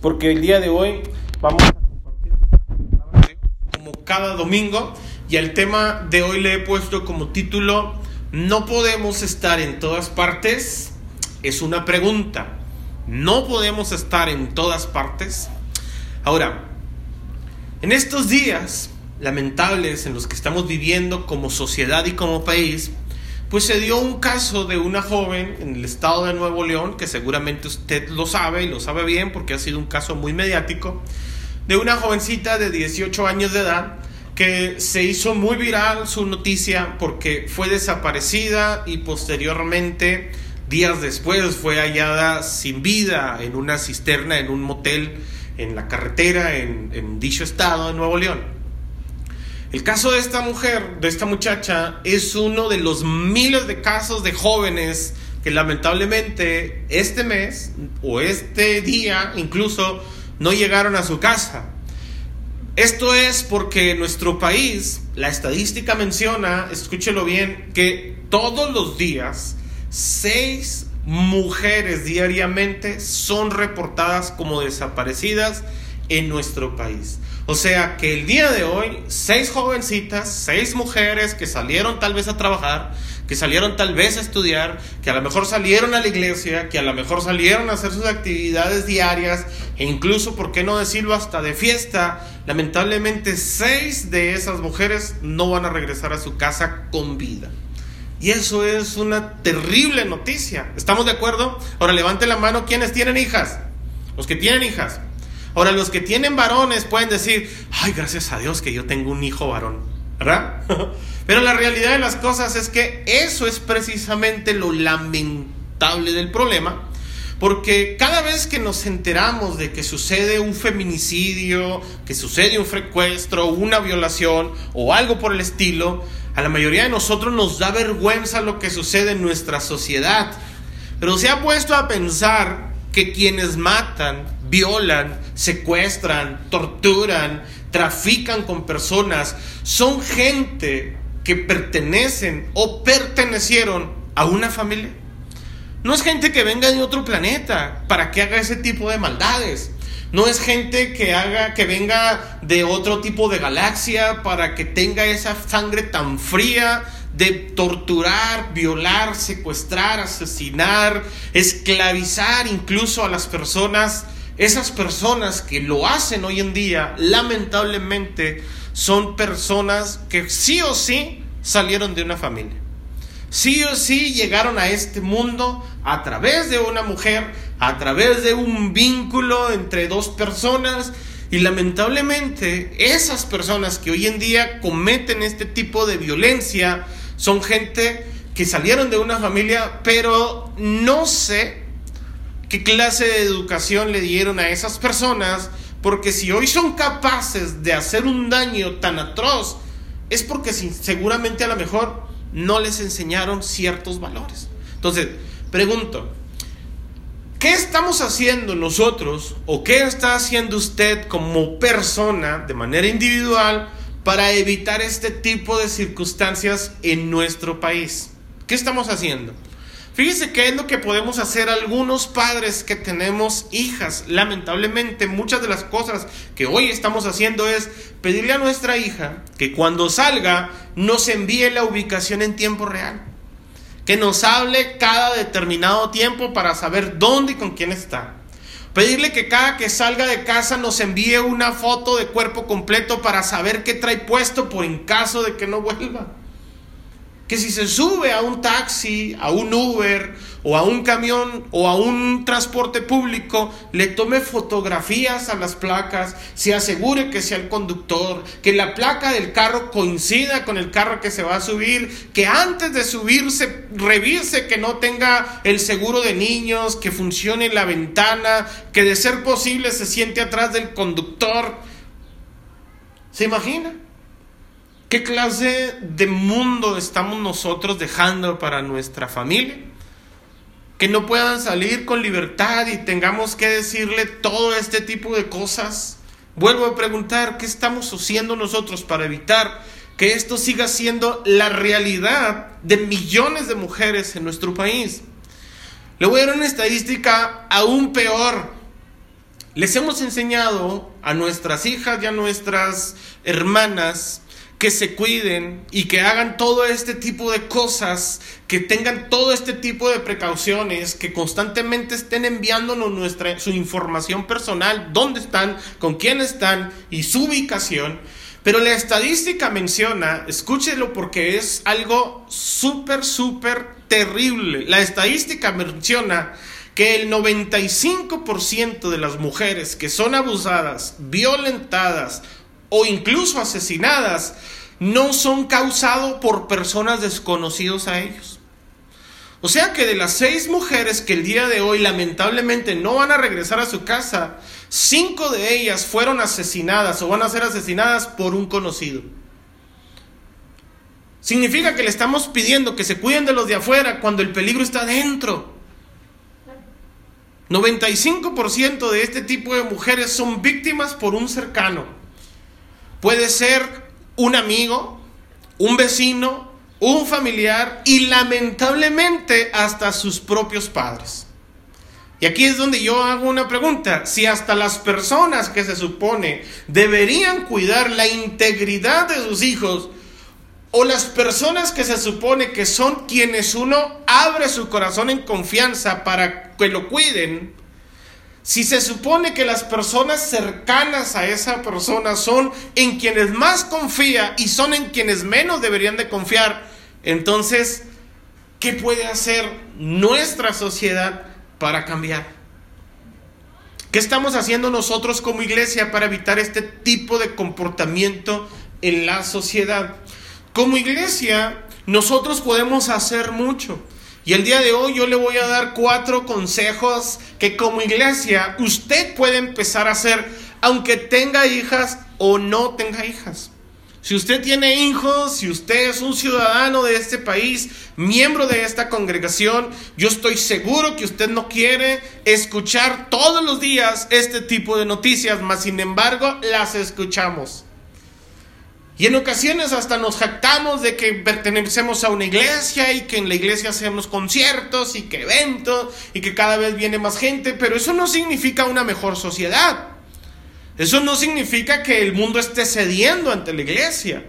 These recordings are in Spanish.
porque el día de hoy vamos a compartir como cada domingo y el tema de hoy le he puesto como título No podemos estar en todas partes. Es una pregunta. ¿No podemos estar en todas partes? Ahora, en estos días lamentables en los que estamos viviendo como sociedad y como país, pues se dio un caso de una joven en el estado de Nuevo León, que seguramente usted lo sabe y lo sabe bien porque ha sido un caso muy mediático, de una jovencita de 18 años de edad que se hizo muy viral su noticia porque fue desaparecida y posteriormente, días después, fue hallada sin vida en una cisterna, en un motel en la carretera en, en dicho estado de Nuevo León. El caso de esta mujer, de esta muchacha, es uno de los miles de casos de jóvenes que lamentablemente este mes o este día incluso no llegaron a su casa. Esto es porque nuestro país, la estadística menciona, escúchelo bien, que todos los días seis mujeres diariamente son reportadas como desaparecidas en nuestro país. O sea que el día de hoy, seis jovencitas, seis mujeres que salieron tal vez a trabajar, que salieron tal vez a estudiar, que a lo mejor salieron a la iglesia, que a lo mejor salieron a hacer sus actividades diarias e incluso, ¿por qué no decirlo, hasta de fiesta? Lamentablemente, seis de esas mujeres no van a regresar a su casa con vida. Y eso es una terrible noticia. ¿Estamos de acuerdo? Ahora levante la mano quienes tienen hijas. Los que tienen hijas. Ahora, los que tienen varones pueden decir, ay, gracias a Dios que yo tengo un hijo varón, ¿verdad? Pero la realidad de las cosas es que eso es precisamente lo lamentable del problema, porque cada vez que nos enteramos de que sucede un feminicidio, que sucede un secuestro, una violación o algo por el estilo, a la mayoría de nosotros nos da vergüenza lo que sucede en nuestra sociedad. Pero se ha puesto a pensar que quienes matan, violan, secuestran, torturan, trafican con personas, son gente que pertenecen o pertenecieron a una familia. No es gente que venga de otro planeta para que haga ese tipo de maldades. No es gente que haga que venga de otro tipo de galaxia para que tenga esa sangre tan fría de torturar, violar, secuestrar, asesinar, esclavizar incluso a las personas esas personas que lo hacen hoy en día, lamentablemente, son personas que sí o sí salieron de una familia. Sí o sí llegaron a este mundo a través de una mujer, a través de un vínculo entre dos personas. Y lamentablemente esas personas que hoy en día cometen este tipo de violencia son gente que salieron de una familia, pero no sé qué clase de educación le dieron a esas personas, porque si hoy son capaces de hacer un daño tan atroz, es porque seguramente a lo mejor no les enseñaron ciertos valores. Entonces, pregunto, ¿qué estamos haciendo nosotros o qué está haciendo usted como persona de manera individual para evitar este tipo de circunstancias en nuestro país? ¿Qué estamos haciendo? Fíjese qué es lo que podemos hacer algunos padres que tenemos hijas. Lamentablemente, muchas de las cosas que hoy estamos haciendo es pedirle a nuestra hija que cuando salga nos envíe la ubicación en tiempo real. Que nos hable cada determinado tiempo para saber dónde y con quién está. Pedirle que cada que salga de casa nos envíe una foto de cuerpo completo para saber qué trae puesto por en caso de que no vuelva que si se sube a un taxi, a un Uber o a un camión o a un transporte público, le tome fotografías a las placas, se asegure que sea el conductor, que la placa del carro coincida con el carro que se va a subir, que antes de subirse revise que no tenga el seguro de niños, que funcione la ventana, que de ser posible se siente atrás del conductor. ¿Se imagina? ¿Qué clase de mundo estamos nosotros dejando para nuestra familia? Que no puedan salir con libertad y tengamos que decirle todo este tipo de cosas. Vuelvo a preguntar, ¿qué estamos haciendo nosotros para evitar que esto siga siendo la realidad de millones de mujeres en nuestro país? Le voy a dar una estadística aún peor. les hemos enseñado a nuestras hijas y a nuestras hermanas que se cuiden y que hagan todo este tipo de cosas, que tengan todo este tipo de precauciones, que constantemente estén enviándonos nuestra, su información personal, dónde están, con quién están y su ubicación. Pero la estadística menciona, escúchelo porque es algo súper, súper terrible. La estadística menciona que el 95% de las mujeres que son abusadas, violentadas, o incluso asesinadas no son causados por personas desconocidos a ellos. O sea que de las seis mujeres que el día de hoy lamentablemente no van a regresar a su casa, cinco de ellas fueron asesinadas o van a ser asesinadas por un conocido. Significa que le estamos pidiendo que se cuiden de los de afuera cuando el peligro está dentro. 95% de este tipo de mujeres son víctimas por un cercano. Puede ser un amigo, un vecino, un familiar y lamentablemente hasta sus propios padres. Y aquí es donde yo hago una pregunta. Si hasta las personas que se supone deberían cuidar la integridad de sus hijos, o las personas que se supone que son quienes uno abre su corazón en confianza para que lo cuiden, si se supone que las personas cercanas a esa persona son en quienes más confía y son en quienes menos deberían de confiar, entonces, ¿qué puede hacer nuestra sociedad para cambiar? ¿Qué estamos haciendo nosotros como iglesia para evitar este tipo de comportamiento en la sociedad? Como iglesia, nosotros podemos hacer mucho. Y el día de hoy yo le voy a dar cuatro consejos que como iglesia usted puede empezar a hacer aunque tenga hijas o no tenga hijas. Si usted tiene hijos, si usted es un ciudadano de este país, miembro de esta congregación, yo estoy seguro que usted no quiere escuchar todos los días este tipo de noticias, mas sin embargo las escuchamos. Y en ocasiones hasta nos jactamos de que pertenecemos a una iglesia y que en la iglesia hacemos conciertos y que eventos y que cada vez viene más gente, pero eso no significa una mejor sociedad. Eso no significa que el mundo esté cediendo ante la iglesia.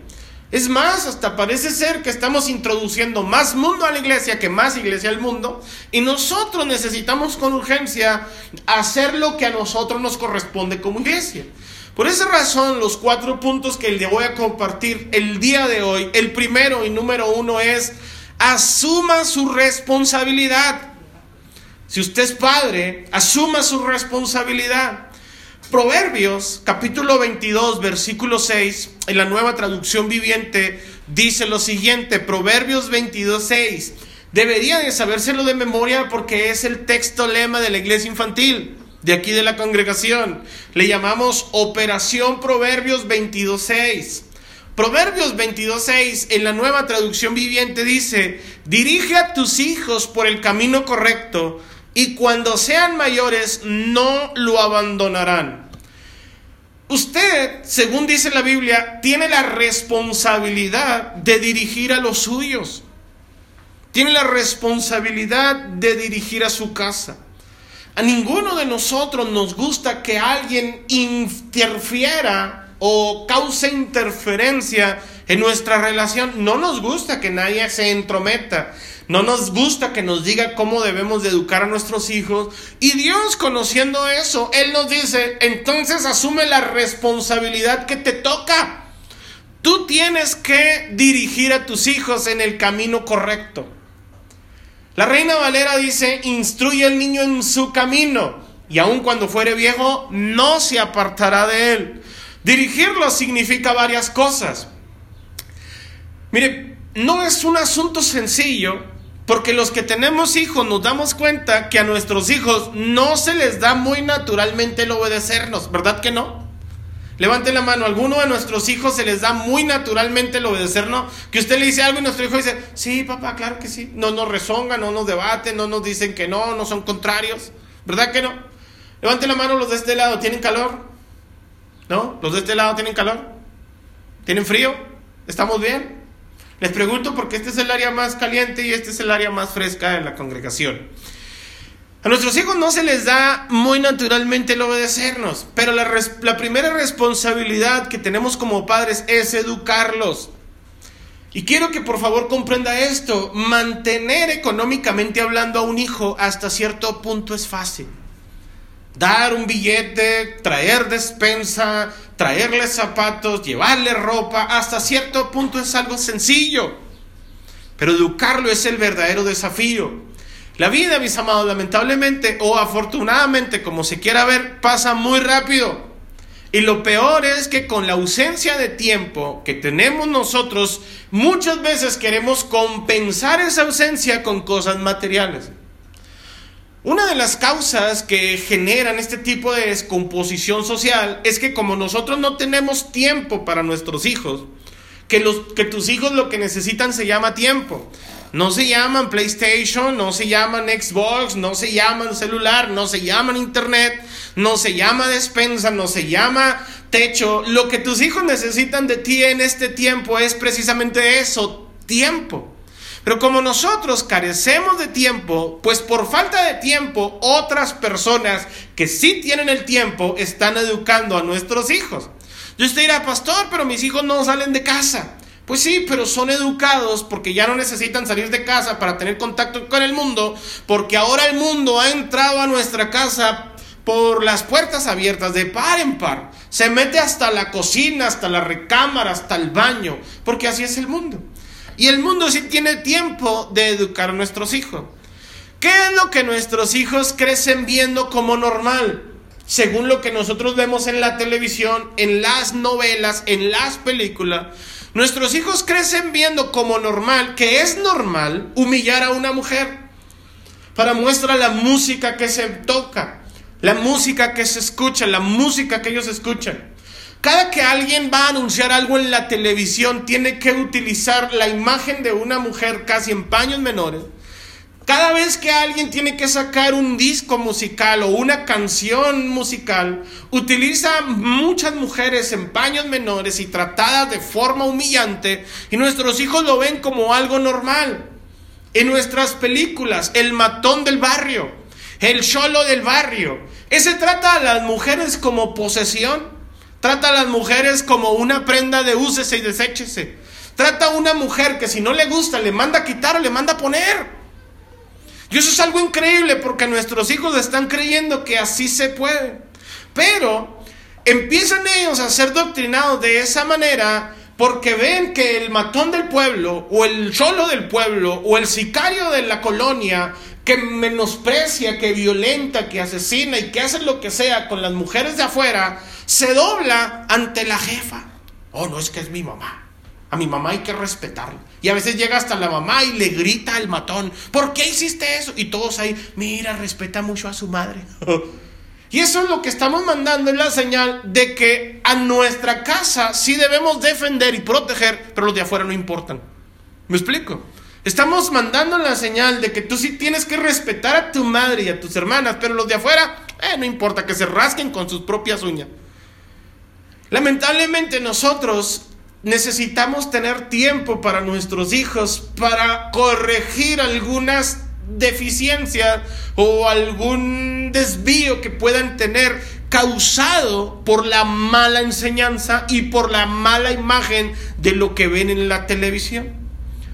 Es más, hasta parece ser que estamos introduciendo más mundo a la iglesia que más iglesia al mundo. Y nosotros necesitamos con urgencia hacer lo que a nosotros nos corresponde como iglesia. Por esa razón, los cuatro puntos que le voy a compartir el día de hoy, el primero y número uno es, asuma su responsabilidad. Si usted es padre, asuma su responsabilidad. Proverbios capítulo 22, versículo 6, en la nueva traducción viviente, dice lo siguiente, Proverbios 22, 6. Debería de sabérselo de memoria porque es el texto lema de la iglesia infantil de aquí de la congregación. Le llamamos Operación Proverbios 22.6. Proverbios 22.6 en la nueva traducción viviente dice, dirige a tus hijos por el camino correcto y cuando sean mayores no lo abandonarán. Usted, según dice la Biblia, tiene la responsabilidad de dirigir a los suyos. Tiene la responsabilidad de dirigir a su casa. A ninguno de nosotros nos gusta que alguien interfiera o cause interferencia en nuestra relación. No nos gusta que nadie se entrometa. No nos gusta que nos diga cómo debemos de educar a nuestros hijos. Y Dios, conociendo eso, Él nos dice, entonces asume la responsabilidad que te toca. Tú tienes que dirigir a tus hijos en el camino correcto. La reina Valera dice, instruye al niño en su camino, y aun cuando fuere viejo, no se apartará de él. Dirigirlo significa varias cosas. Mire, no es un asunto sencillo, porque los que tenemos hijos nos damos cuenta que a nuestros hijos no se les da muy naturalmente el obedecernos, ¿verdad que no? Levante la mano, alguno de nuestros hijos se les da muy naturalmente el obedecer, ¿no? Que usted le dice algo y nuestro hijo dice, sí, papá, claro que sí. No nos rezonga, no nos debate, no nos dicen que no, no son contrarios. ¿Verdad que no? Levante la mano los de este lado, ¿tienen calor? ¿No? ¿Los de este lado tienen calor? ¿Tienen frío? ¿Estamos bien? Les pregunto porque este es el área más caliente y este es el área más fresca de la congregación. A nuestros hijos no se les da muy naturalmente el obedecernos, pero la, la, primera responsabilidad que tenemos como padres es educarlos. Y quiero que por favor comprenda esto, mantener económicamente hablando a un hijo hasta cierto punto es fácil. Dar un billete, traer despensa, traerle zapatos, llevarle ropa, hasta cierto punto es algo sencillo. Pero educarlo es el verdadero desafío. La vida, mis amados, lamentablemente o afortunadamente, como se quiera ver, pasa muy rápido. Y lo peor es que con la ausencia de tiempo que tenemos nosotros, muchas veces queremos compensar esa ausencia con cosas materiales. Una de las causas que generan este tipo de descomposición social es que como nosotros no tenemos tiempo para nuestros hijos, que, los, que tus hijos lo que necesitan se llama tiempo. No se llaman PlayStation, no se llaman Xbox, no se llaman celular, no se llaman Internet, no se llama despensa, no se llama techo. Lo que tus hijos necesitan de ti en este tiempo es precisamente eso, tiempo. Pero como nosotros carecemos de tiempo, pues por falta de tiempo, otras personas que sí tienen el tiempo están educando a nuestros hijos. Yo usted dirá, pastor, pero mis hijos no salen de casa. Pues sí, pero son educados porque ya no necesitan salir de casa para tener contacto con el mundo, porque ahora el mundo ha entrado a nuestra casa por las puertas abiertas de par en par. Se mete hasta la cocina, hasta la recámara, hasta el baño, porque así es el mundo. Y el mundo sí tiene tiempo de educar a nuestros hijos. ¿Qué es lo que nuestros hijos crecen viendo como normal? Según lo que nosotros vemos en la televisión, en las novelas, en las películas, Nuestros hijos crecen viendo como normal, que es normal, humillar a una mujer. Para muestra la música que se toca, la música que se escucha, la música que ellos escuchan. Cada que alguien va a anunciar algo en la televisión, tiene que utilizar la imagen de una mujer casi en paños menores cada vez que alguien tiene que sacar un disco musical o una canción musical, utiliza muchas mujeres en paños menores y tratadas de forma humillante y nuestros hijos lo ven como algo normal. En nuestras películas, el matón del barrio, el cholo del barrio, ese trata a las mujeres como posesión, trata a las mujeres como una prenda de úsese y deséchese. Trata a una mujer que si no le gusta le manda a quitar o le manda a poner. Y eso es algo increíble porque nuestros hijos están creyendo que así se puede. Pero empiezan ellos a ser doctrinados de esa manera porque ven que el matón del pueblo o el cholo del pueblo o el sicario de la colonia que menosprecia, que violenta, que asesina y que hace lo que sea con las mujeres de afuera, se dobla ante la jefa. Oh, no es que es mi mamá. A mi mamá hay que respetarla. Y a veces llega hasta la mamá y le grita al matón, ¿por qué hiciste eso? Y todos ahí, mira, respeta mucho a su madre. y eso es lo que estamos mandando en la señal de que a nuestra casa sí debemos defender y proteger, pero los de afuera no importan. ¿Me explico? Estamos mandando la señal de que tú sí tienes que respetar a tu madre y a tus hermanas, pero los de afuera, eh, no importa, que se rasquen con sus propias uñas. Lamentablemente nosotros necesitamos tener tiempo para nuestros hijos, para corregir algunas deficiencias o algún desvío que puedan tener causado por la mala enseñanza y por la mala imagen de lo que ven en la televisión,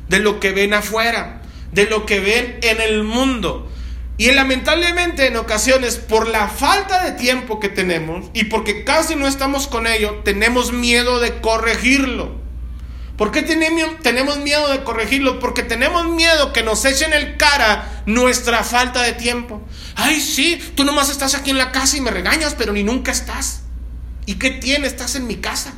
de lo que ven afuera, de lo que ven en el mundo. Y lamentablemente en ocasiones, por la falta de tiempo que tenemos y porque casi no estamos con ello, tenemos miedo de corregirlo. ¿Por qué tenemos miedo de corregirlo? Porque tenemos miedo que nos echen el cara nuestra falta de tiempo. Ay, sí, tú nomás estás aquí en la casa y me regañas, pero ni nunca estás. ¿Y qué tiene? Estás en mi casa.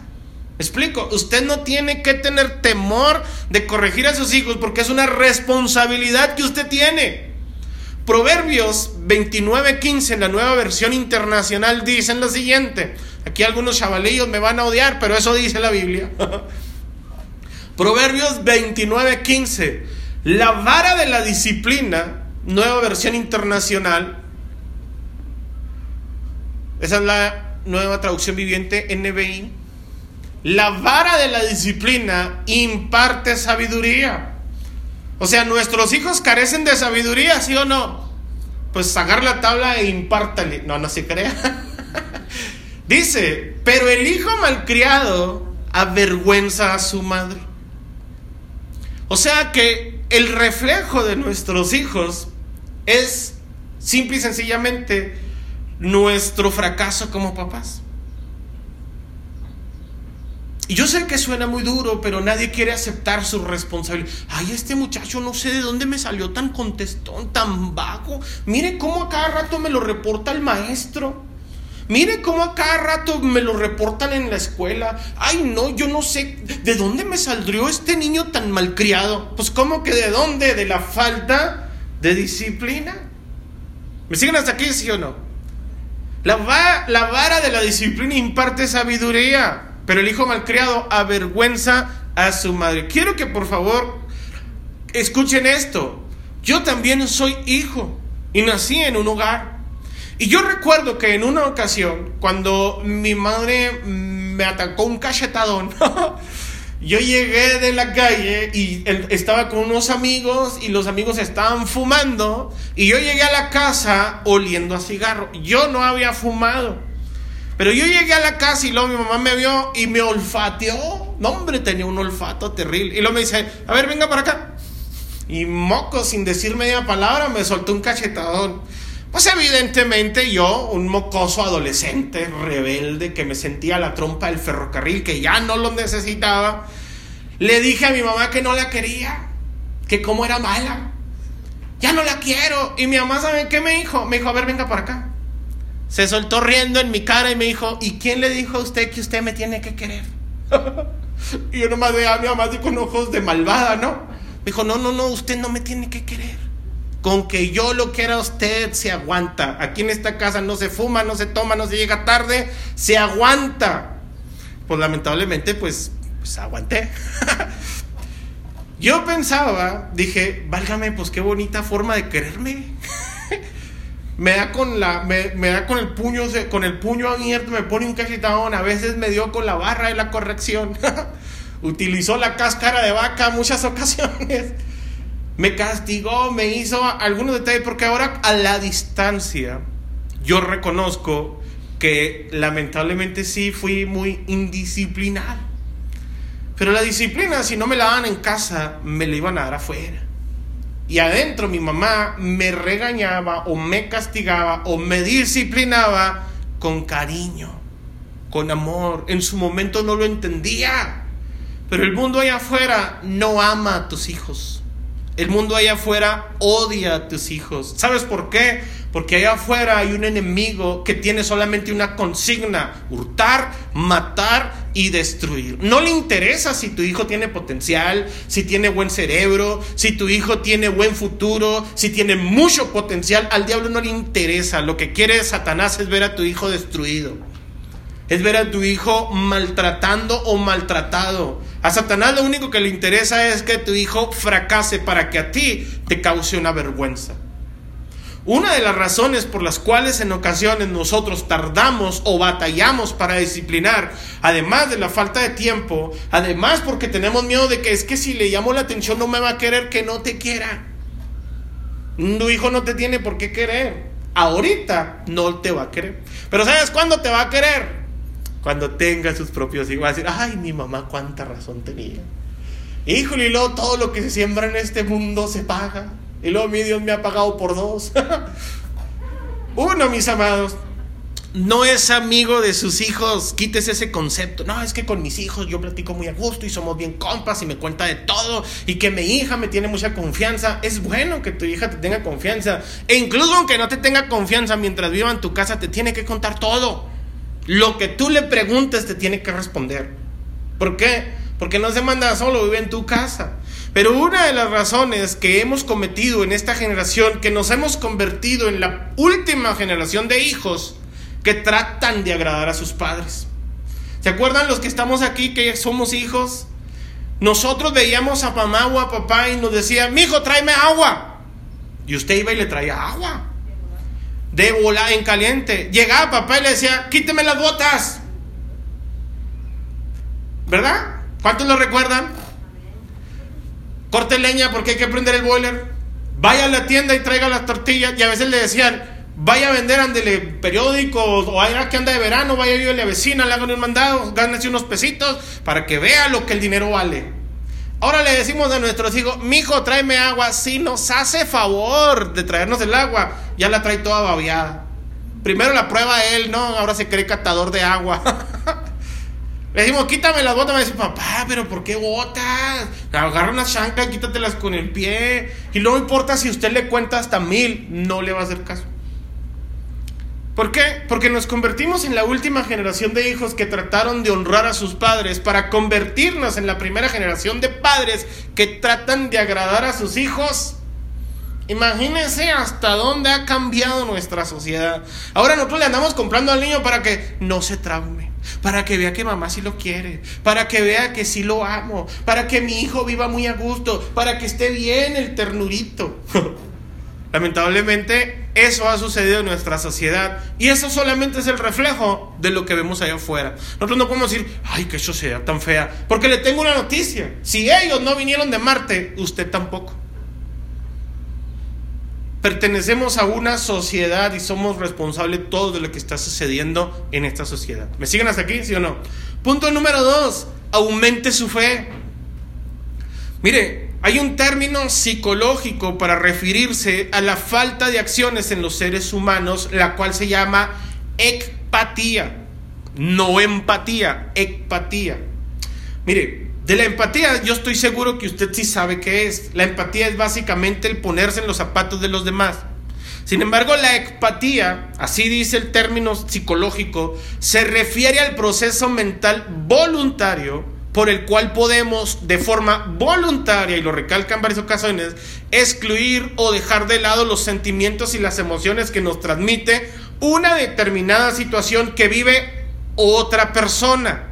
explico, usted no tiene que tener temor de corregir a sus hijos porque es una responsabilidad que usted tiene. Proverbios 29:15 en la nueva versión internacional dicen lo siguiente. Aquí algunos chavalillos me van a odiar, pero eso dice la Biblia. Proverbios 29:15. La vara de la disciplina, nueva versión internacional. Esa es la nueva traducción viviente NBI. La vara de la disciplina imparte sabiduría. O sea, nuestros hijos carecen de sabiduría, ¿sí o no? pues sacar la tabla e impártale. No, no se crea. Dice, pero el hijo malcriado avergüenza a su madre. O sea que el reflejo de nuestros hijos es simple y sencillamente nuestro fracaso como papás. Y yo sé que suena muy duro, pero nadie quiere aceptar su responsabilidad. Ay, este muchacho no sé de dónde me salió tan contestón, tan vago. Mire cómo a cada rato me lo reporta el maestro. Mire cómo a cada rato me lo reportan en la escuela. Ay, no, yo no sé de dónde me saldrió este niño tan malcriado. Pues, ¿cómo que de dónde? De la falta de disciplina. ¿Me siguen hasta aquí, sí o no? La, la vara de la disciplina imparte sabiduría pero el hijo malcriado avergüenza a su madre. Quiero que por favor escuchen esto. Yo también soy hijo y nací en un hogar. Y yo recuerdo que en una ocasión, cuando mi madre me atacó un cachetadón, yo llegué de la calle y estaba con unos amigos y los amigos estaban fumando y yo llegué a la casa oliendo a cigarro. Yo no había fumado. Pero yo llegué a la casa y luego mi mamá me vio y me olfateó. No, hombre, tenía un olfato terrible. Y luego me dice, a ver, venga para acá. Y moco, sin decir media palabra, me soltó un cachetadón. Pues evidentemente yo, un mocoso adolescente, rebelde, que me sentía la trompa del ferrocarril, que ya no lo necesitaba, le dije a mi mamá que no la quería, que como era mala. Ya no la quiero. Y mi mamá, ¿sabe qué me dijo? Me dijo, a ver, venga para acá se soltó riendo en mi cara y me dijo, ¿y quién le dijo a usted que usted me tiene que querer? y yo nomás veía a mi mamá así con ojos de malvada, ¿no? Me dijo, no, no, no, usted no me tiene que querer. Con que yo lo quiera a usted se aguanta. Aquí en esta casa no se fuma, no se toma, no se llega tarde, se aguanta. Pues lamentablemente, pues, pues aguanté. yo pensaba, dije, válgame, pues qué bonita forma de quererme me da con la me, da con el puño con el puño abierto me pone un cachetadón a veces me dio con la barra de la corrección. Utilizó la cáscara de vaca muchas ocasiones. Me castigó me hizo algunos detalles porque ahora a la distancia yo reconozco que lamentablemente sí fui muy indisciplinado. Pero la disciplina si no me la dan en casa me la iban a dar afuera y adentro mi mamá me regañaba o me castigaba o me disciplinaba con cariño, con amor. En su momento no lo entendía, pero el mundo allá afuera no ama a tus hijos. El mundo allá afuera odia a tus hijos. ¿Sabes por qué? Porque allá afuera hay un enemigo que tiene solamente una consigna, hurtar, matar y destruir. No le interesa si tu hijo tiene potencial, si tiene buen cerebro, si tu hijo tiene buen futuro, si tiene mucho potencial. Al diablo no le interesa. Lo que quiere Satanás es ver a tu hijo destruido. Es ver a tu hijo maltratando o maltratado. A Satanás lo único que le interesa es que tu hijo fracase para que a ti te cause una vergüenza. Una de las razones por las cuales en ocasiones nosotros tardamos o batallamos para disciplinar, además de la falta de tiempo, además porque tenemos miedo de que es que si le llamo la atención no me va a querer que no te quiera. Tu hijo no te tiene por qué querer. Ahorita no te va a querer. Pero ¿sabes cuándo te va a querer? Cuando tenga sus propios hijos. Va a decir, ay, mi mamá cuánta razón tenía. Híjole, y luego todo lo que se siembra en este mundo se paga. Y luego mi Dios me ha pagado por dos. Uno, mis amados, no es amigo de sus hijos. Quítese ese concepto. No, es que con mis hijos yo platico muy a gusto y somos bien compas y me cuenta de todo. Y que mi hija me tiene mucha confianza. Es bueno que tu hija te tenga confianza. E incluso aunque no te tenga confianza mientras viva en tu casa, te tiene que contar todo. Lo que tú le preguntes te tiene que responder. ¿Por qué? Porque no se manda solo, vive en tu casa. Pero una de las razones que hemos cometido en esta generación, que nos hemos convertido en la última generación de hijos que tratan de agradar a sus padres. ¿Se acuerdan los que estamos aquí que somos hijos? Nosotros veíamos a mamá o a papá y nos decía, mi hijo, tráeme agua. Y usted iba y le traía agua. De bola en caliente. Llegaba papá y le decía, quíteme las botas. ¿Verdad? ¿Cuántos lo recuerdan? Corte leña porque hay que prender el boiler. vaya a la tienda y traiga las tortillas. Y a veces le decían, vaya a vender, andele periódicos, o vaya que anda de verano, vaya a ir a la vecina, le hagan un mandado, gánese unos pesitos para que vea lo que el dinero vale. Ahora le decimos a nuestros hijos, mijo, tráeme agua. Si nos hace favor de traernos el agua, ya la trae toda babiada. Primero la prueba él, ¿no? Ahora se cree catador de agua. le decimos, quítame las botas. Me dice, papá, pero ¿por qué botas? Agarra una chancla y quítatelas con el pie. Y no importa si usted le cuenta hasta mil, no le va a hacer caso. ¿Por qué? Porque nos convertimos en la última generación de hijos que trataron de honrar a sus padres para convertirnos en la primera generación de padres que tratan de agradar a sus hijos. Imagínense hasta dónde ha cambiado nuestra sociedad. Ahora nosotros le andamos comprando al niño para que no se traume, para que vea que mamá sí lo quiere, para que vea que sí lo amo, para que mi hijo viva muy a gusto, para que esté bien el ternurito. Lamentablemente eso ha sucedido en nuestra sociedad y eso solamente es el reflejo de lo que vemos allá afuera. Nosotros no podemos decir, ay, qué sociedad tan fea, porque le tengo una noticia. Si ellos no vinieron de Marte, usted tampoco. Pertenecemos a una sociedad y somos responsables todos de lo que está sucediendo en esta sociedad. ¿Me siguen hasta aquí, sí o no? Punto número dos, aumente su fe. Mire, hay un término psicológico para referirse a la falta de acciones en los seres humanos, la cual se llama empatía. No empatía, empatía. Mire, de la empatía yo estoy seguro que usted sí sabe qué es. La empatía es básicamente el ponerse en los zapatos de los demás. Sin embargo, la empatía, así dice el término psicológico, se refiere al proceso mental voluntario por el cual podemos de forma voluntaria, y lo recalca en varias ocasiones, excluir o dejar de lado los sentimientos y las emociones que nos transmite una determinada situación que vive otra persona.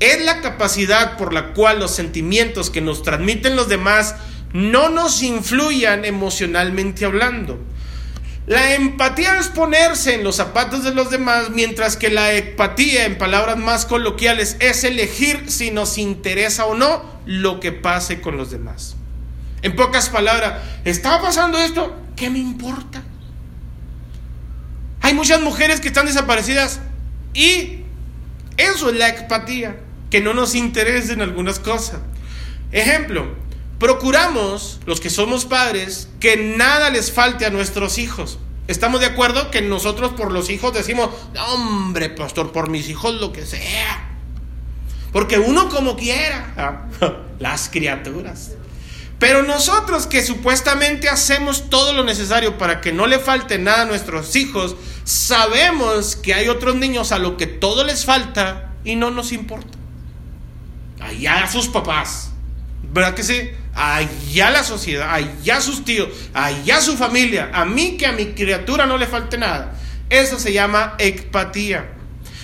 Es la capacidad por la cual los sentimientos que nos transmiten los demás no nos influyan emocionalmente hablando. La empatía es ponerse en los zapatos de los demás, mientras que la empatía, en palabras más coloquiales, es elegir si nos interesa o no lo que pase con los demás. En pocas palabras, ¿está pasando esto? ¿Qué me importa? Hay muchas mujeres que están desaparecidas y eso es la empatía, que no nos interesen algunas cosas. Ejemplo, Procuramos, los que somos padres, que nada les falte a nuestros hijos. ¿Estamos de acuerdo que nosotros por los hijos decimos, hombre, pastor, por mis hijos lo que sea? Porque uno como quiera, las criaturas. Pero nosotros que supuestamente hacemos todo lo necesario para que no le falte nada a nuestros hijos, sabemos que hay otros niños a los que todo les falta y no nos importa. Allá a sus papás. ¿Verdad que sí? allá la sociedad, allá sus tíos, allá su familia, a mí que a mi criatura no le falte nada. Eso se llama empatía.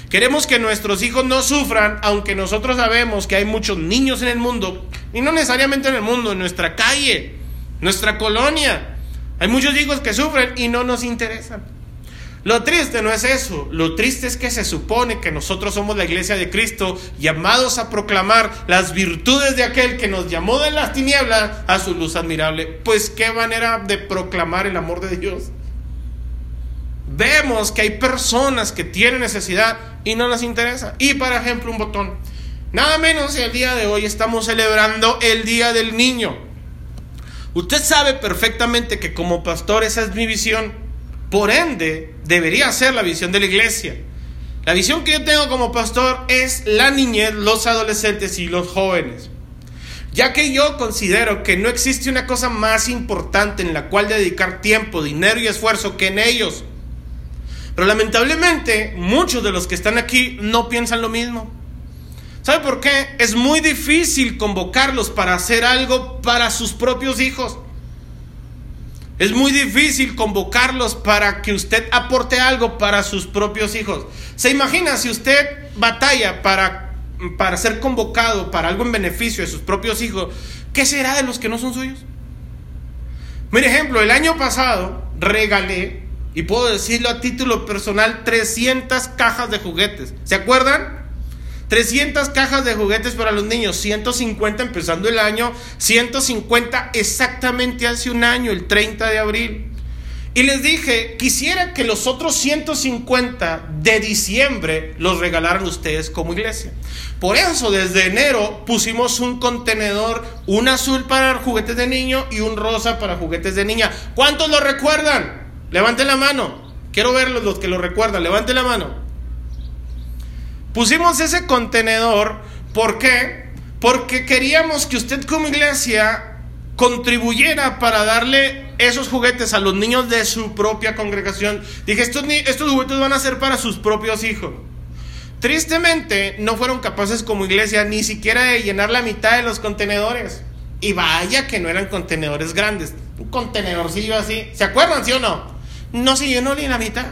Queremos que nuestros hijos no sufran, aunque nosotros sabemos que hay muchos niños en el mundo, y no necesariamente en el mundo, en nuestra calle, nuestra colonia. Hay muchos hijos que sufren y no nos interesan. Lo triste no es eso, lo triste es que se supone que nosotros somos la iglesia de Cristo llamados a proclamar las virtudes de aquel que nos llamó de las tinieblas a su luz admirable. Pues qué manera de proclamar el amor de Dios. Vemos que hay personas que tienen necesidad y no les interesa. Y por ejemplo un botón. Nada menos el día de hoy estamos celebrando el Día del Niño. Usted sabe perfectamente que como pastor esa es mi visión. Por ende, debería ser la visión de la iglesia. La visión que yo tengo como pastor es la niñez, los adolescentes y los jóvenes. Ya que yo considero que no existe una cosa más importante en la cual dedicar tiempo, dinero y esfuerzo que en ellos. Pero lamentablemente muchos de los que están aquí no piensan lo mismo. ¿Sabe por qué? Es muy difícil convocarlos para hacer algo para sus propios hijos. Es muy difícil convocarlos para que usted aporte algo para sus propios hijos. ¿Se imagina si usted batalla para, para ser convocado para algo en beneficio de sus propios hijos? ¿Qué será de los que no son suyos? Mire ejemplo, el año pasado regalé, y puedo decirlo a título personal, 300 cajas de juguetes. ¿Se acuerdan? 300 cajas de juguetes para los niños, 150 empezando el año, 150 exactamente hace un año, el 30 de abril. Y les dije, quisiera que los otros 150 de diciembre los regalaran ustedes como iglesia. Por eso desde enero pusimos un contenedor, un azul para juguetes de niño y un rosa para juguetes de niña. ¿Cuántos lo recuerdan? Levanten la mano. Quiero verlos los que lo recuerdan. Levanten la mano. Pusimos ese contenedor, ¿por qué? Porque queríamos que usted como iglesia contribuyera para darle esos juguetes a los niños de su propia congregación. Dije, estos, estos juguetes van a ser para sus propios hijos. Tristemente, no fueron capaces como iglesia ni siquiera de llenar la mitad de los contenedores. Y vaya que no eran contenedores grandes. Un contenedorcillo así. ¿Se acuerdan, sí o no? No se llenó ni la mitad.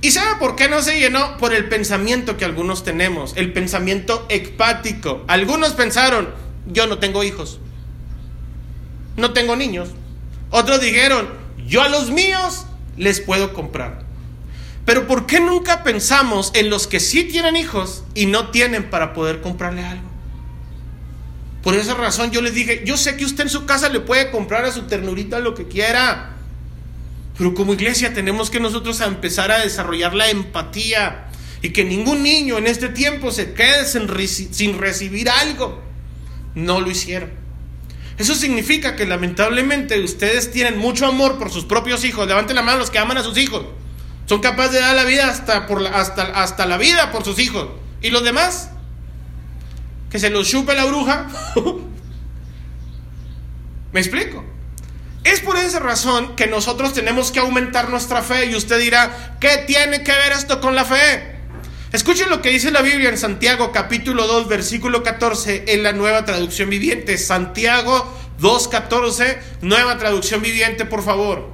¿Y sabe por qué no se llenó? Por el pensamiento que algunos tenemos. El pensamiento ecpático. Algunos pensaron, yo no tengo hijos no tengo niños. Otros dijeron, yo a los míos les puedo comprar. Pero ¿por qué nunca pensamos en los que sí tienen hijos y no tienen para poder comprarle algo? Por esa razón yo les dije, yo sé que usted en su casa le puede comprar a su ternurita lo que quiera. Pero como iglesia tenemos que nosotros empezar a desarrollar la empatía y que ningún niño en este tiempo se quede sin, recibir algo. No lo hicieron. Eso significa que lamentablemente ustedes tienen mucho amor por sus propios hijos. Levanten la mano los que aman a sus hijos. Son capaces de dar la vida hasta, la, hasta, hasta la vida por sus hijos. ¿Y los demás? Que se los chupe la bruja. ¿Me explico? Es por esa razón que nosotros tenemos que aumentar nuestra fe y usted dirá, ¿qué tiene que ver esto con la fe? Escuchen lo que dice la Biblia en Santiago capítulo 2 versículo 14 en la nueva traducción viviente. Santiago 2.14, nueva traducción viviente, por favor.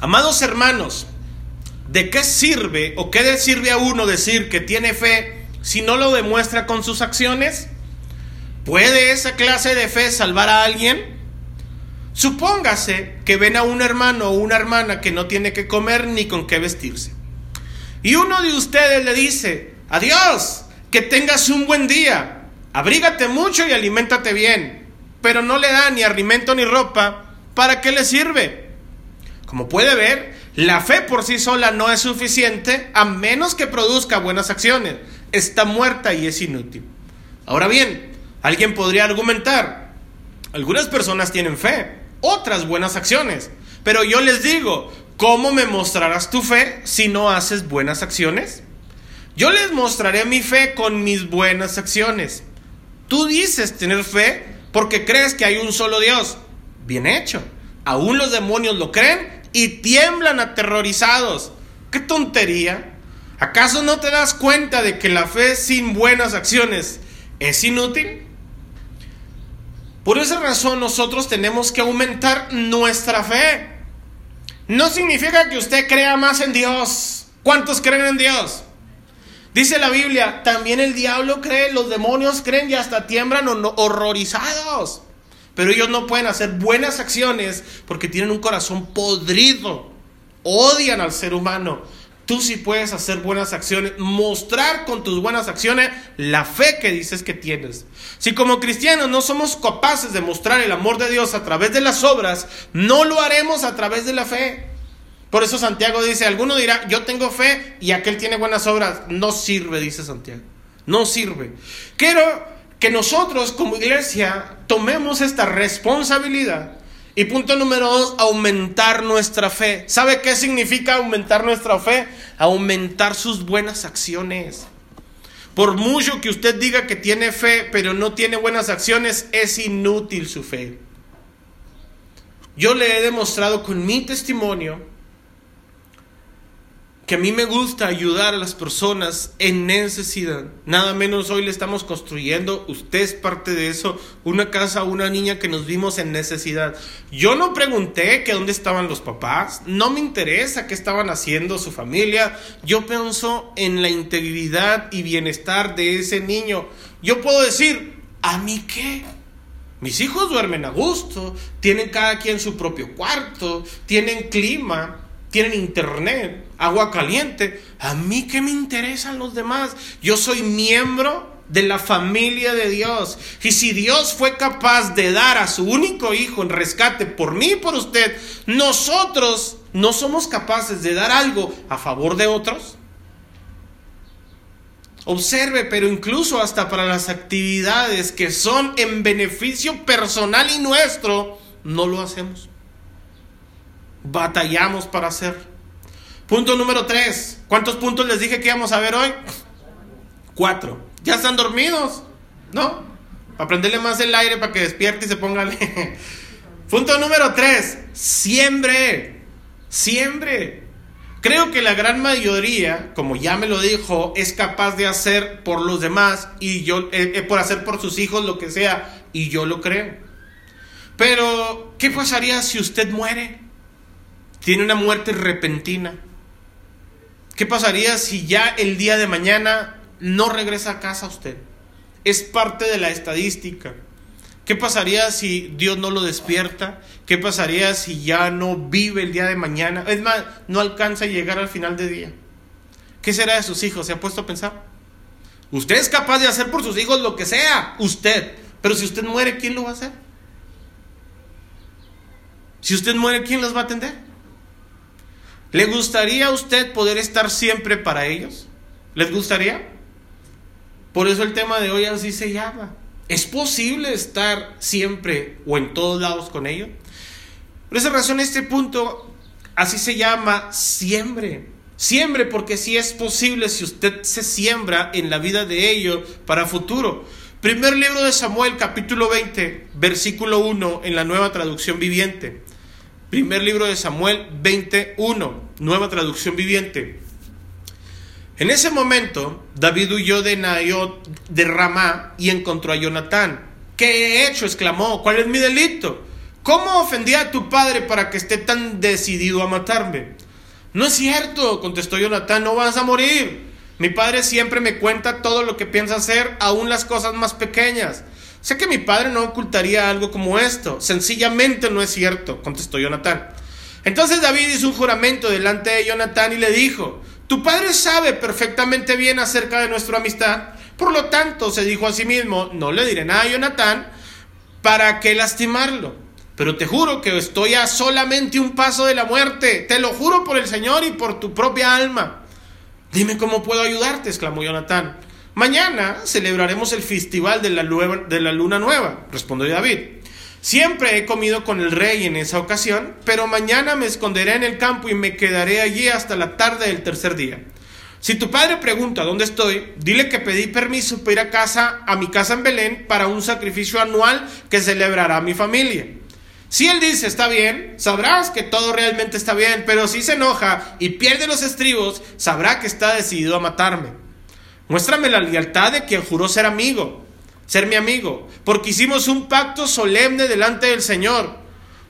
Amados hermanos, ¿de qué sirve o qué le sirve a uno decir que tiene fe si no lo demuestra con sus acciones? ¿Puede esa clase de fe salvar a alguien? Supóngase que ven a un hermano o una hermana que no tiene que comer ni con qué vestirse. Y uno de ustedes le dice, adiós, que tengas un buen día, abrígate mucho y aliméntate bien, pero no le da ni alimento ni ropa, ¿para qué le sirve? Como puede ver, la fe por sí sola no es suficiente a menos que produzca buenas acciones. Está muerta y es inútil. Ahora bien, alguien podría argumentar, algunas personas tienen fe, otras buenas acciones, pero yo les digo, ¿Cómo me mostrarás tu fe si no haces buenas acciones? Yo les mostraré mi fe con mis buenas acciones. Tú dices tener fe porque crees que hay un solo Dios. Bien hecho. Aún los demonios lo creen y tiemblan aterrorizados. ¡Qué tontería! ¿Acaso no te das cuenta de que la fe sin buenas acciones es inútil? Por esa razón nosotros tenemos que aumentar nuestra fe. No significa que usted crea más en Dios. ¿Cuántos creen en Dios? Dice la Biblia, también el diablo cree, los demonios creen y hasta tiemblan horrorizados. Pero ellos no pueden hacer buenas acciones porque tienen un corazón podrido. Odian al ser humano. Tú sí puedes hacer buenas acciones, mostrar con tus buenas acciones la fe que dices que tienes. Si como cristianos no somos capaces de mostrar el amor de Dios a través de las obras, no lo haremos a través de la fe. Por eso Santiago dice, alguno dirá, yo tengo fe y aquel tiene buenas obras. No sirve, dice Santiago. No sirve. Quiero que nosotros como iglesia tomemos esta responsabilidad y punto número dos, aumentar nuestra fe. ¿Sabe qué significa aumentar nuestra fe? Aumentar sus buenas acciones. Por mucho que usted diga que tiene fe, pero no tiene buenas acciones, es inútil su fe. Yo le he demostrado con mi testimonio que a mí me gusta ayudar a las personas en necesidad. Nada menos hoy le estamos construyendo, usted es parte de eso, una casa a una niña que nos vimos en necesidad. Yo no pregunté que dónde estaban los papás, no me interesa qué estaban haciendo su familia, yo pienso en la integridad y bienestar de ese niño. Yo puedo decir, ¿a mí qué? Mis hijos duermen a gusto, tienen cada quien su propio cuarto, tienen clima, tienen internet, agua caliente. ¿A mí qué me interesan los demás? Yo soy miembro de la familia de Dios. Y si Dios fue capaz de dar a su único hijo en rescate por mí y por usted, nosotros no somos capaces de dar algo a favor de otros. Observe, pero incluso hasta para las actividades que son en beneficio personal y nuestro, no lo hacemos. Batallamos para hacer. Punto número tres. ¿Cuántos puntos les dije que íbamos a ver hoy? Cuatro. Ya están dormidos, ¿no? Para prenderle más el aire para que despierte y se ponga. Punto número tres. Siembre. Siembre. Creo que la gran mayoría, como ya me lo dijo, es capaz de hacer por los demás y yo, eh, eh, por hacer por sus hijos lo que sea, y yo lo creo. Pero, ¿qué pasaría si usted muere? Tiene una muerte repentina. ¿Qué pasaría si ya el día de mañana no regresa a casa usted? Es parte de la estadística. ¿Qué pasaría si Dios no lo despierta? ¿Qué pasaría si ya no vive el día de mañana? Es más, no alcanza a llegar al final del día. ¿Qué será de sus hijos? ¿Se ha puesto a pensar? Usted es capaz de hacer por sus hijos lo que sea, usted. Pero si usted muere, ¿quién lo va a hacer? Si usted muere, ¿quién los va a atender? ¿Le gustaría a usted poder estar siempre para ellos? ¿Les gustaría? Por eso el tema de hoy así se llama. ¿Es posible estar siempre o en todos lados con ellos? Por esa razón este punto así se llama siembre. Siembre porque si es posible si usted se siembra en la vida de ellos para futuro. Primer libro de Samuel capítulo 20 versículo 1 en la nueva traducción viviente. Primer libro de Samuel 21 nueva traducción viviente. En ese momento, David huyó de Nayot de Ramá y encontró a Jonatán. ¿Qué he hecho? exclamó. ¿Cuál es mi delito? ¿Cómo ofendí a tu padre para que esté tan decidido a matarme? No es cierto, contestó Jonatán, no vas a morir. Mi padre siempre me cuenta todo lo que piensa hacer, aún las cosas más pequeñas. Sé que mi padre no ocultaría algo como esto. Sencillamente no es cierto, contestó Jonatán. Entonces David hizo un juramento delante de Jonatán y le dijo, tu padre sabe perfectamente bien acerca de nuestra amistad. Por lo tanto, se dijo a sí mismo, no le diré nada a Jonatán, ¿para qué lastimarlo? Pero te juro que estoy a solamente un paso de la muerte. Te lo juro por el Señor y por tu propia alma. Dime cómo puedo ayudarte, exclamó Jonatán. Mañana celebraremos el festival de la, luna nueva, respondió David. Siempre he comido con el rey en esa ocasión, pero mañana me esconderé en el campo y me quedaré allí hasta la tarde del tercer día. Si tu padre pregunta dónde estoy, dile que pedí permiso para ir a casa, a mi casa en Belén, para un sacrificio anual que celebrará mi familia. Si él dice está bien, sabrás que todo realmente está bien, pero si se enoja y pierde los estribos, sabrá que está decidido a matarme. Muéstrame la lealtad de quien juró ser amigo ser mi amigo, porque hicimos un pacto solemne delante del Señor.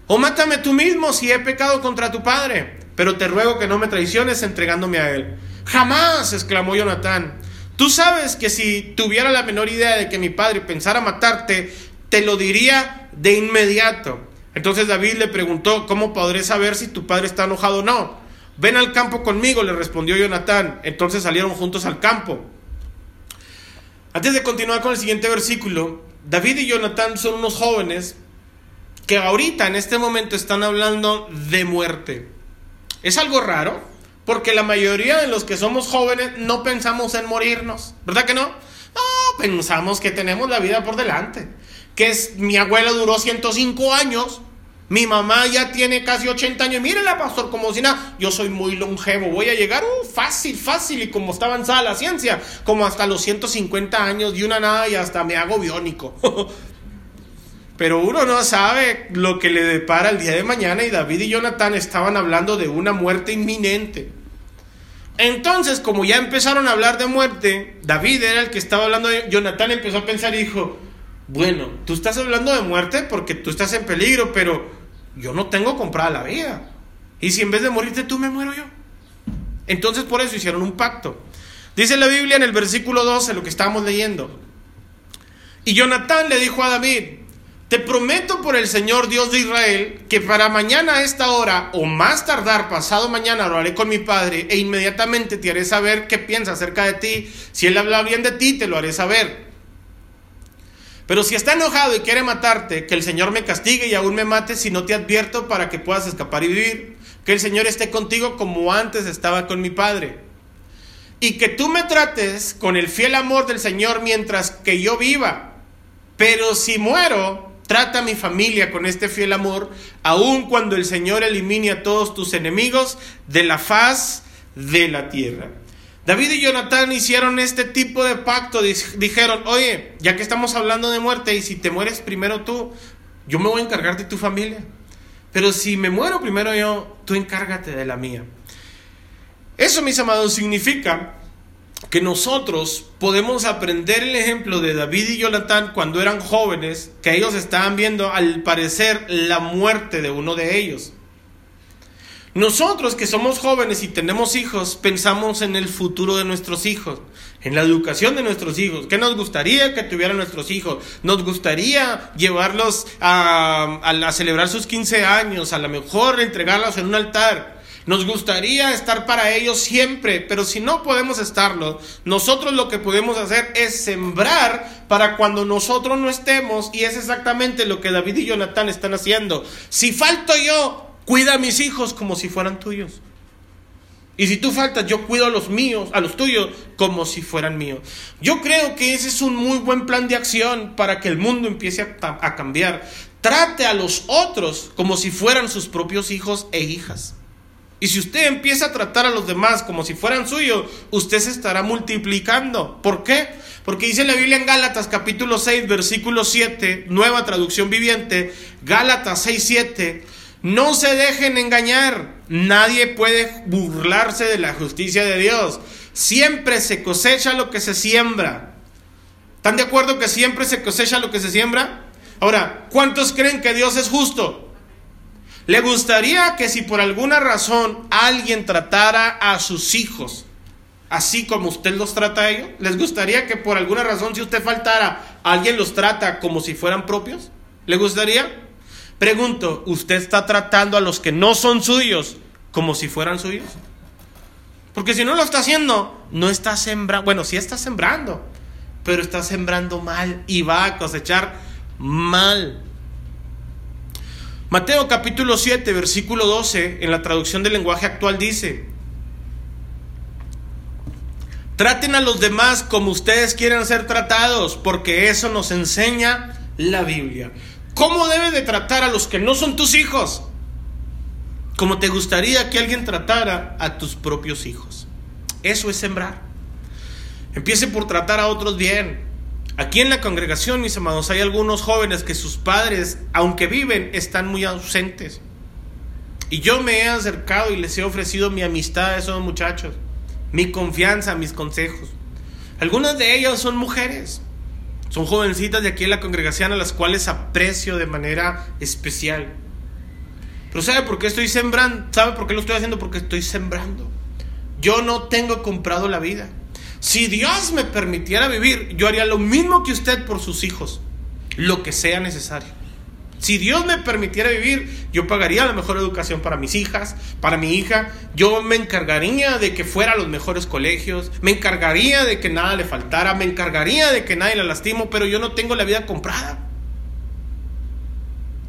O mátame tú mismo si he pecado contra tu padre, pero te ruego que no me traiciones entregándome a él. Jamás, exclamó Jonatán. Tú sabes que si tuviera la menor idea de que mi padre pensara matarte, te lo diría de inmediato. Entonces David le preguntó, ¿cómo podré saber si tu padre está enojado o no? Ven al campo conmigo, le respondió Jonatán. Entonces salieron juntos al campo. Antes de continuar con el siguiente versículo, David y Jonatán son unos jóvenes que ahorita en este momento están hablando de muerte. Es algo raro, porque la mayoría de los que somos jóvenes no pensamos en morirnos, ¿verdad que no? No, pensamos que tenemos la vida por delante, que es, mi abuela duró 105 años, mi mamá ya tiene casi 80 años. Mírenla, pastor, como si nada. Yo soy muy longevo. Voy a llegar uh, fácil, fácil. Y como está avanzada la ciencia, como hasta los 150 años y una nada y hasta me hago biónico. Pero uno no sabe lo que le depara el día de mañana. Y David y Jonathan estaban hablando de una muerte inminente. Entonces, como ya empezaron a hablar de muerte, David era el que estaba hablando de Jonathan, empezó a pensar y dijo, bueno, tú estás hablando de muerte porque tú estás en peligro, pero yo no tengo comprada la vida. Y si en vez de morirte tú me muero yo. Entonces por eso hicieron un pacto. Dice la Biblia en el versículo 12, lo que estamos leyendo. Y Jonatán le dijo a David, te prometo por el Señor Dios de Israel que para mañana a esta hora o más tardar pasado mañana lo haré con mi Padre e inmediatamente te haré saber qué piensa acerca de ti. Si Él habla bien de ti, te lo haré saber. Pero si está enojado y quiere matarte, que el Señor me castigue y aún me mate si no te advierto para que puedas escapar y vivir. Que el Señor esté contigo como antes estaba con mi Padre. Y que tú me trates con el fiel amor del Señor mientras que yo viva. Pero si muero, Trata a mi familia con este fiel amor, aun cuando el Señor elimine a todos tus enemigos de la faz de la tierra. David y Jonatán hicieron este tipo de pacto. Dijeron, oye, ya que estamos hablando de muerte y si te mueres primero tú, yo me voy a encargar de tu familia. Pero si me muero primero yo, tú encárgate de la mía. Eso, mis amados, significa que nosotros podemos aprender el ejemplo de David y Jonatán cuando eran jóvenes, que ellos estaban viendo al parecer la muerte de uno de ellos. Nosotros que somos jóvenes y tenemos hijos, pensamos en el futuro de nuestros hijos, en la educación de nuestros hijos. ¿Qué nos gustaría que tuvieran nuestros hijos? Nos gustaría llevarlos a, a celebrar sus 15 años, a lo mejor entregarlos en un altar. Nos gustaría estar para ellos siempre, pero si no podemos estarlo, nosotros lo que podemos hacer es sembrar para cuando nosotros no estemos y es exactamente lo que David y Jonathan están haciendo. Si falto yo, cuida a mis hijos como si fueran tuyos. Y si tú faltas, yo cuido a los míos, a los tuyos, como si fueran míos. Yo creo que ese es un muy buen plan de acción para que el mundo empiece a, cambiar. Trate a los otros como si fueran sus propios hijos e hijas. Y si usted empieza a tratar a los demás como si fueran suyos, usted se estará multiplicando. ¿Por qué? Porque dice la Biblia en Gálatas capítulo 6, versículo 7, nueva traducción viviente, Gálatas 6, 7, no se dejen engañar, nadie puede burlarse de la justicia de Dios. Siempre se cosecha lo que se siembra. ¿Están de acuerdo que siempre se cosecha lo que se siembra? Ahora, ¿cuántos creen que Dios es justo? ¿Le gustaría que si por alguna razón alguien tratara a sus hijos así como usted los trata a ellos? ¿Les gustaría que por alguna razón si usted faltara, alguien los trata como si fueran propios? ¿Le gustaría? Pregunto, ¿usted está tratando a los que no son suyos como si fueran suyos? Porque si no lo está haciendo, no está sembrando, bueno, sí está sembrando, pero está sembrando mal y va a cosechar mal. Mateo capítulo 7, versículo 12, en la traducción del lenguaje actual dice, traten a los demás como ustedes quieren ser tratados, porque eso nos enseña la Biblia. ¿Cómo debes de tratar a los que no son tus hijos? Como te gustaría que alguien tratara a tus propios hijos. Eso es sembrar. Empiece por tratar a otros bien. Aquí en la congregación, mis amados, hay algunos jóvenes que sus padres, aunque viven, están muy ausentes. Y yo me he acercado y les he ofrecido mi amistad a esos muchachos, mi confianza, mis consejos. Algunas de ellas son mujeres, son jovencitas de aquí en la congregación a las cuales aprecio de manera especial. Pero ¿sabe por qué estoy sembrando? ¿Sabe por qué lo estoy haciendo? Porque estoy sembrando. Yo no tengo comprado la vida. Si Dios me permitiera vivir, yo haría lo mismo que usted por sus hijos, lo que sea necesario. Si Dios me permitiera vivir, yo pagaría la mejor educación para mis hijas, para mi hija. Yo me encargaría de que fuera a los mejores colegios, me encargaría de que nada le faltara, me encargaría de que nadie la lastimo, pero yo no tengo la vida comprada.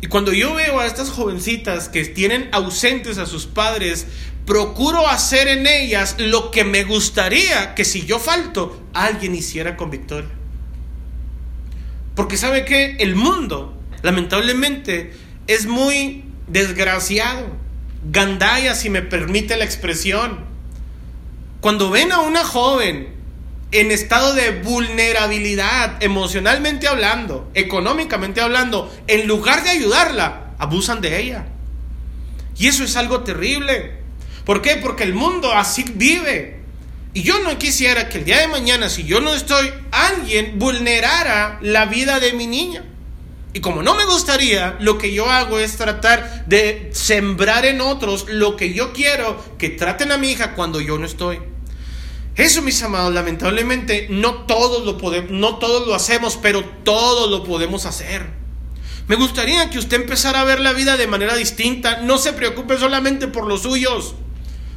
Y cuando yo veo a estas jovencitas que tienen ausentes a sus padres procuro hacer en ellas lo que me gustaría que si yo falto, alguien hiciera con Victoria. Porque sabe que el mundo, lamentablemente, es muy desgraciado. Gandaya, si me permite la expresión. Cuando ven a una joven en estado de vulnerabilidad, emocionalmente hablando, económicamente hablando, en lugar de ayudarla, abusan de ella. Y eso es algo terrible. ¿Por qué? Porque el mundo así vive. Y yo no quisiera que el día de mañana, si yo no estoy, alguien vulnerara la vida de mi niña. Y como no me gustaría, lo que yo hago es tratar de sembrar en otros lo que yo quiero que traten a mi hija cuando yo no estoy. Eso, mis amados, lamentablemente no todos lo podemos, no todos lo hacemos, pero todos lo podemos hacer. Me gustaría que usted empezara a ver la vida de manera distinta. No se preocupe solamente por los suyos.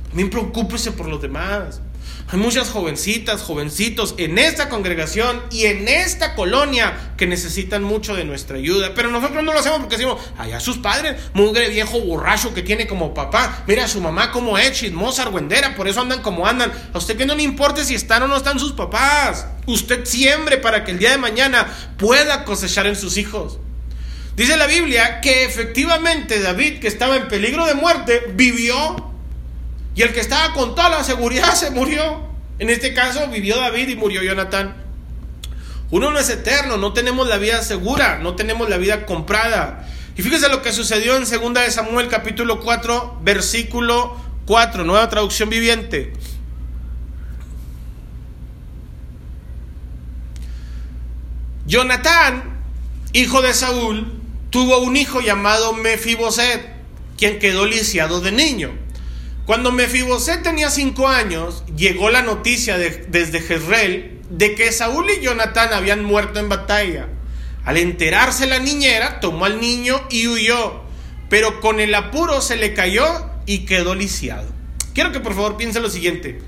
También preocúpese por los demás. Hay muchas jovencitas, jovencitos en esta congregación y en esta colonia que necesitan mucho de nuestra ayuda. Pero nosotros no lo hacemos porque decimos, allá sus padres, mugre viejo borracho que tiene como papá. Mira a su mamá como es, chismosa, argüendera, por eso andan como andan. A usted que no le importe si están o no están sus papás. Usted siembre para que el día de mañana pueda cosechar en sus hijos. Dice la Biblia que efectivamente David, que estaba en peligro de muerte, vivió y el que estaba con toda la seguridad se murió. En este caso vivió David y murió Jonatán. Uno no es eterno, no tenemos la vida segura, no tenemos la vida comprada. Y fíjese lo que sucedió en 2 de Samuel capítulo 4, versículo 4, nueva traducción viviente. Jonatán, hijo de Saúl, tuvo un hijo llamado Mefiboset, quien quedó lisiado de niño. Cuando Mefiboset tenía cinco años, llegó la noticia desde Jezreel de que Saúl y Jonatán habían muerto en batalla. Al enterarse la niñera, tomó al niño y huyó, pero con el apuro se le cayó y quedó lisiado. Quiero que por favor piense lo siguiente.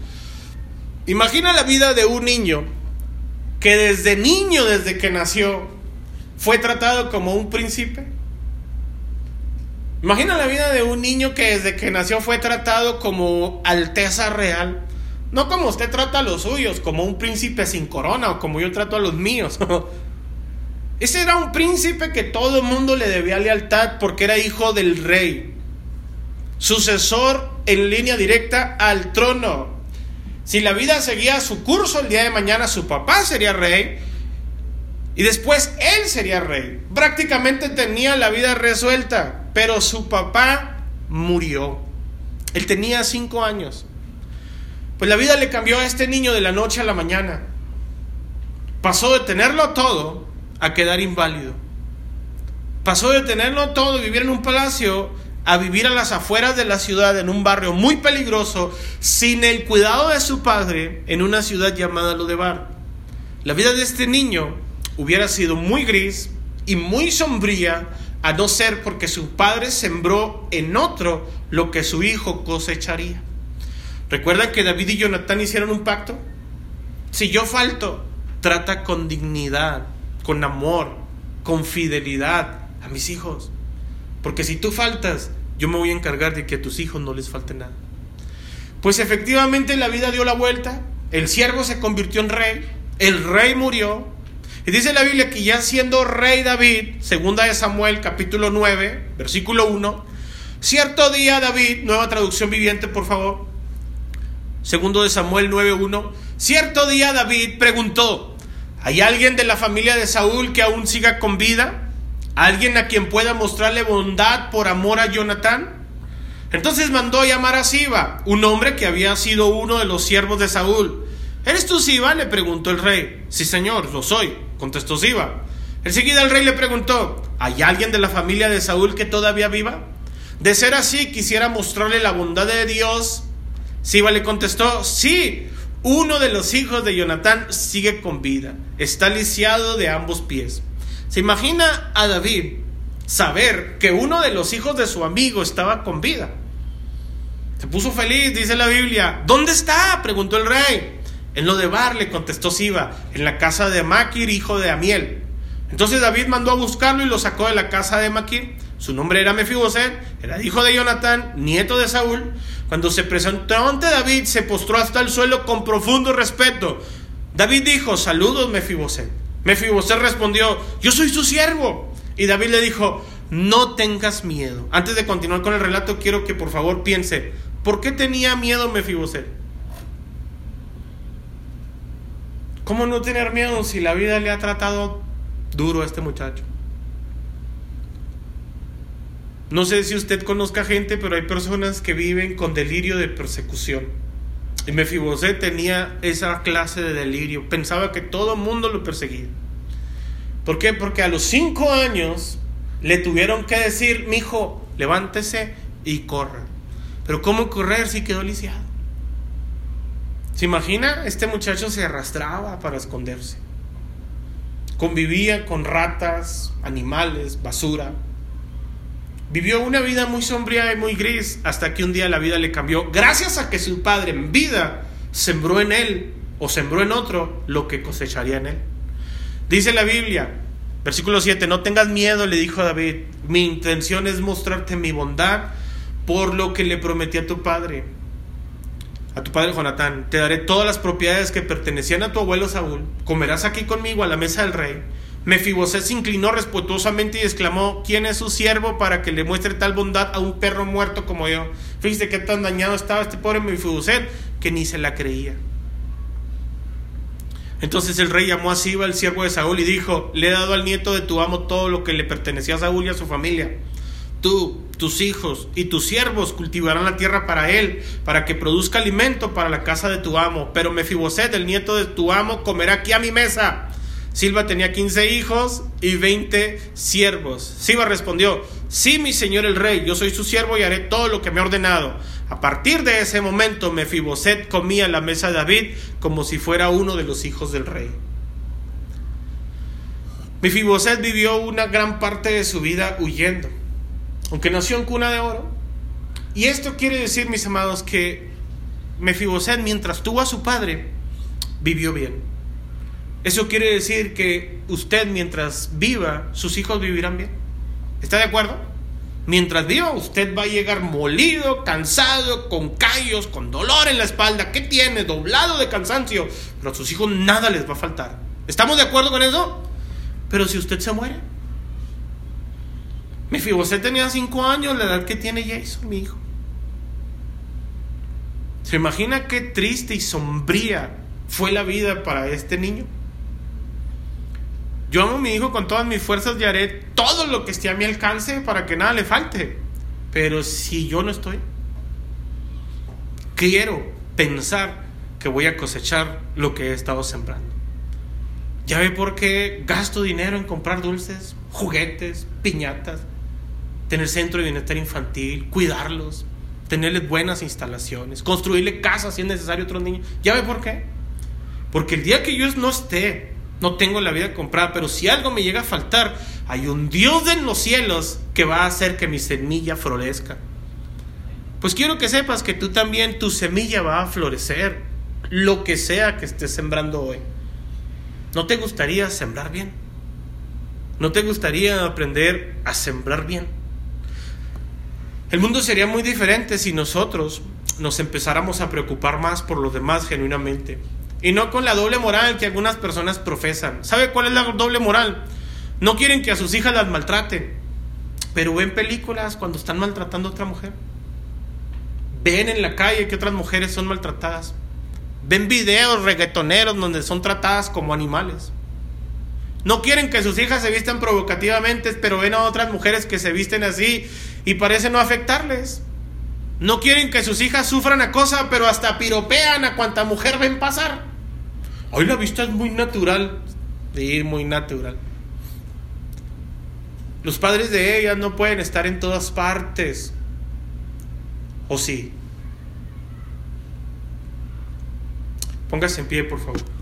Imagina la vida de un niño que desde niño, desde que nació, fue tratado como un príncipe Imagina la vida de un niño que desde que nació fue tratado como alteza real. No como usted trata a los suyos, como un príncipe sin corona o como yo trato a los míos. Ese era un príncipe que todo el mundo le debía lealtad porque era hijo del rey. Sucesor en línea directa al trono. Si la vida seguía su curso el día de mañana, su papá sería rey y después él sería rey. Prácticamente tenía la vida resuelta pero su papá murió. Él tenía cinco años. Pues la vida le cambió a este niño de la noche a la mañana. Pasó de tenerlo todo a quedar inválido. Pasó de tenerlo todo, vivir en un palacio, a vivir a las afueras de la ciudad, en un barrio muy peligroso, sin el cuidado de su padre, en una ciudad llamada Lodebar. La vida de este niño hubiera sido muy gris y muy sombría a no ser porque su padre sembró en otro lo que su hijo cosecharía. ¿Recuerdan que David y Jonatán hicieron un pacto? Si yo falto, trata con dignidad, con amor, con fidelidad a mis hijos. Porque si tú faltas, yo me voy a encargar de que a tus hijos no les falte nada. Pues efectivamente la vida dio la vuelta, el siervo se convirtió en rey, el rey murió, y dice la Biblia que ya siendo rey David, segunda de Samuel capítulo 9, versículo 1, cierto día David, nueva traducción viviente por favor, segundo de Samuel 9.1, cierto día David preguntó, ¿hay alguien de la familia de Saúl que aún siga con vida? ¿Alguien a quien pueda mostrarle bondad por amor a Jonatán? Entonces mandó llamar a Siba, un hombre que había sido uno de los siervos de Saúl. ¿Eres tú Siba? le preguntó el rey. Sí, señor, lo soy contestó Siba. Enseguida el rey le preguntó, ¿hay alguien de la familia de Saúl que todavía viva? De ser así, quisiera mostrarle la bondad de Dios. Siba le contestó, sí, uno de los hijos de Jonatán sigue con vida, está lisiado de ambos pies. ¿Se imagina a David saber que uno de los hijos de su amigo estaba con vida? Se puso feliz, dice la Biblia. ¿Dónde está? preguntó el rey. En lo de Bar le contestó Siba, en la casa de Maquir, hijo de Amiel. Entonces David mandó a buscarlo y lo sacó de la casa de Maquir. Su nombre era Mefiboset, era hijo de Jonatán, nieto de Saúl. Cuando se presentó ante David, se postró hasta el suelo con profundo respeto. David dijo, saludos Mefiboset. Mefiboset respondió, yo soy su siervo. Y David le dijo, no tengas miedo. Antes de continuar con el relato, quiero que por favor piense, ¿por qué tenía miedo Mefiboset? ¿Cómo no tener miedo si la vida le ha tratado duro a este muchacho? No sé si usted conozca gente, pero hay personas que viven con delirio de persecución. Y Mefiboset tenía esa clase de delirio. Pensaba que todo el mundo lo perseguía. ¿Por qué? Porque a los cinco años le tuvieron que decir, mi hijo, levántese y corra. Pero ¿cómo correr si quedó lisiado? ¿Se imagina? Este muchacho se arrastraba para esconderse. convivía con ratas, animales, basura. Vivió una vida muy sombría y muy gris hasta que un día la vida le cambió, gracias a que su padre en vida sembró en él o sembró en otro lo que cosecharía en él. Dice la Biblia, versículo 7, no tengas miedo, le dijo a David, mi intención es mostrarte mi bondad por lo que le prometí a tu padre, a tu padre Jonatán, te daré todas las propiedades que pertenecían a tu abuelo Saúl, comerás aquí conmigo a la mesa del rey. Mefiboset se inclinó respetuosamente y exclamó, ¿quién es su siervo para que le muestre tal bondad a un perro muerto como yo? Fíjese qué tan dañado estaba este pobre Mefiboset que ni se la creía. Entonces el rey llamó a Siba, el siervo de Saúl, y dijo, le he dado al nieto de tu amo todo lo que le pertenecía a Saúl y a su familia. Tú, tus hijos y tus siervos cultivarán la tierra para él, para que produzca alimento para la casa de tu amo. Pero Mefiboset, el nieto de tu amo, comerá aquí a mi mesa. Silva tenía 15 hijos y 20 siervos. Silva respondió, sí, mi señor el rey, yo soy su siervo y haré todo lo que me ha ordenado. A partir de ese momento, Mefiboset comía en la mesa de David como si fuera uno de los hijos del rey. Mefiboset vivió una gran parte de su vida huyendo, aunque nació en cuna de oro. Y esto quiere decir, mis amados, que Mefiboset, mientras tuvo a su padre, vivió bien. Eso quiere decir que usted, mientras viva, sus hijos vivirán bien. ¿Está de acuerdo? Mientras viva, usted va a llegar molido, cansado, con callos, con dolor en la espalda. ¿Qué tiene? Doblado de cansancio. Pero a sus hijos nada les va a faltar. ¿Estamos de acuerdo con eso? Pero si usted se muere. Mi Fibosé tenía cinco años, la edad que tiene Jason, mi hijo. ¿Se imagina qué triste y sombría fue la vida para este niño? Yo amo a mi hijo con todas mis fuerzas y haré todo lo que esté a mi alcance para que nada le falte. Pero si yo no estoy, quiero pensar que voy a cosechar lo que he estado sembrando. ¿Ya ve por qué gasto dinero en comprar dulces, juguetes, piñatas, tener centro de bienestar infantil, cuidarlos, tenerles buenas instalaciones, construirle casas si es necesario a otros niños? ¿Ya ve por qué? Porque el día que yo no esté no tengo la vida comprada, pero si algo me llega a faltar, hay un Dios en los cielos que va a hacer que mi semilla florezca. Pues quiero que sepas que tú también, tu semilla va a florecer, lo que sea que estés sembrando hoy. ¿No te gustaría sembrar bien? ¿No te gustaría aprender a sembrar bien? El mundo sería muy diferente si nosotros nos empezáramos a preocupar más por los demás genuinamente. Y no con la doble moral que algunas personas profesan. ¿Sabe cuál es la doble moral? No quieren que a sus hijas las maltraten, pero ven películas cuando están maltratando a otra mujer. Ven en la calle que otras mujeres son maltratadas. Ven videos reggaetoneros donde son tratadas como animales. No quieren que sus hijas se vistan provocativamente, pero ven a otras mujeres que se visten así y parece no afectarles. No quieren que sus hijas sufran acosa, pero hasta piropean a cuanta mujer ven pasar. Hoy la vista es muy natural, ir muy natural. Los padres de ellas no pueden estar en todas partes. ¿O sí? Póngase en pie, por favor.